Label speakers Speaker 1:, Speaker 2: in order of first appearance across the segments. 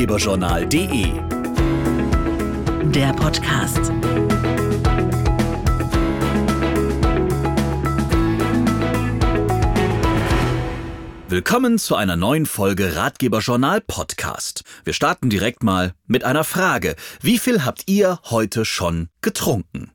Speaker 1: ratgeberjournal.de.
Speaker 2: Der Podcast.
Speaker 1: Willkommen zu einer neuen Folge Ratgeberjournal Podcast. Wir starten direkt mal mit einer Frage. Wie viel habt ihr heute schon getrunken?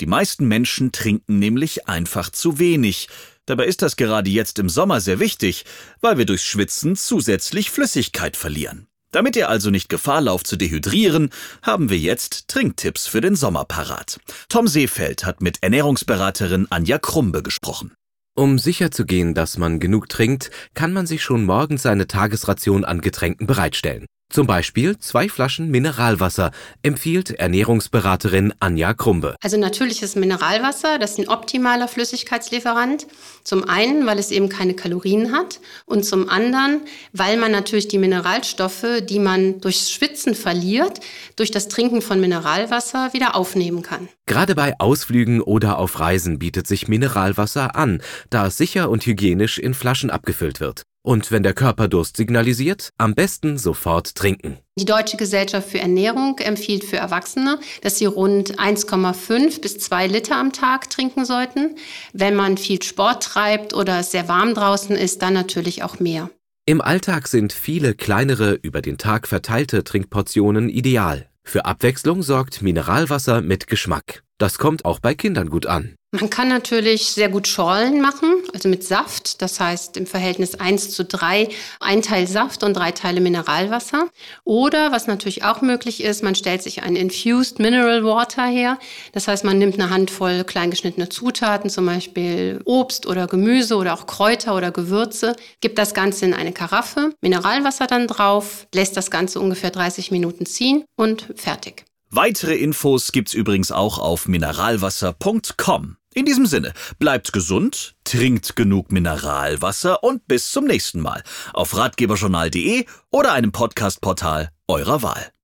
Speaker 1: Die meisten Menschen trinken nämlich einfach zu wenig. Dabei ist das gerade jetzt im Sommer sehr wichtig, weil wir durchs Schwitzen zusätzlich Flüssigkeit verlieren. Damit ihr also nicht Gefahr lauft zu dehydrieren, haben wir jetzt Trinktipps für den Sommer parat. Tom Seefeld hat mit Ernährungsberaterin Anja Krumbe gesprochen.
Speaker 3: Um sicherzugehen, dass man genug trinkt, kann man sich schon morgens seine Tagesration an Getränken bereitstellen. Zum Beispiel zwei Flaschen Mineralwasser, empfiehlt Ernährungsberaterin Anja Krumbe.
Speaker 4: Also natürliches Mineralwasser, das ist ein optimaler Flüssigkeitslieferant. Zum einen, weil es eben keine Kalorien hat und zum anderen, weil man natürlich die Mineralstoffe, die man durchs Schwitzen verliert, durch das Trinken von Mineralwasser wieder aufnehmen kann.
Speaker 3: Gerade bei Ausflügen oder auf Reisen bietet sich Mineralwasser an, da es sicher und hygienisch in Flaschen abgefüllt wird. Und wenn der Körper Durst signalisiert, am besten sofort trinken.
Speaker 4: Die Deutsche Gesellschaft für Ernährung empfiehlt für Erwachsene, dass sie rund 1,5 bis 2 Liter am Tag trinken sollten. Wenn man viel Sport treibt oder es sehr warm draußen ist, dann natürlich auch mehr.
Speaker 3: Im Alltag sind viele kleinere, über den Tag verteilte Trinkportionen ideal. Für Abwechslung sorgt Mineralwasser mit Geschmack. Das kommt auch bei Kindern gut an.
Speaker 4: Man kann natürlich sehr gut Schorlen machen, also mit Saft. Das heißt im Verhältnis 1 zu 3, ein Teil Saft und drei Teile Mineralwasser. Oder was natürlich auch möglich ist, man stellt sich ein Infused Mineral Water her. Das heißt, man nimmt eine Handvoll kleingeschnittene Zutaten, zum Beispiel Obst oder Gemüse oder auch Kräuter oder Gewürze, gibt das Ganze in eine Karaffe, Mineralwasser dann drauf, lässt das Ganze ungefähr 30 Minuten ziehen und fertig.
Speaker 1: Weitere Infos gibt's übrigens auch auf mineralwasser.com. In diesem Sinne, bleibt gesund, trinkt genug Mineralwasser und bis zum nächsten Mal auf ratgeberjournal.de oder einem Podcastportal eurer Wahl.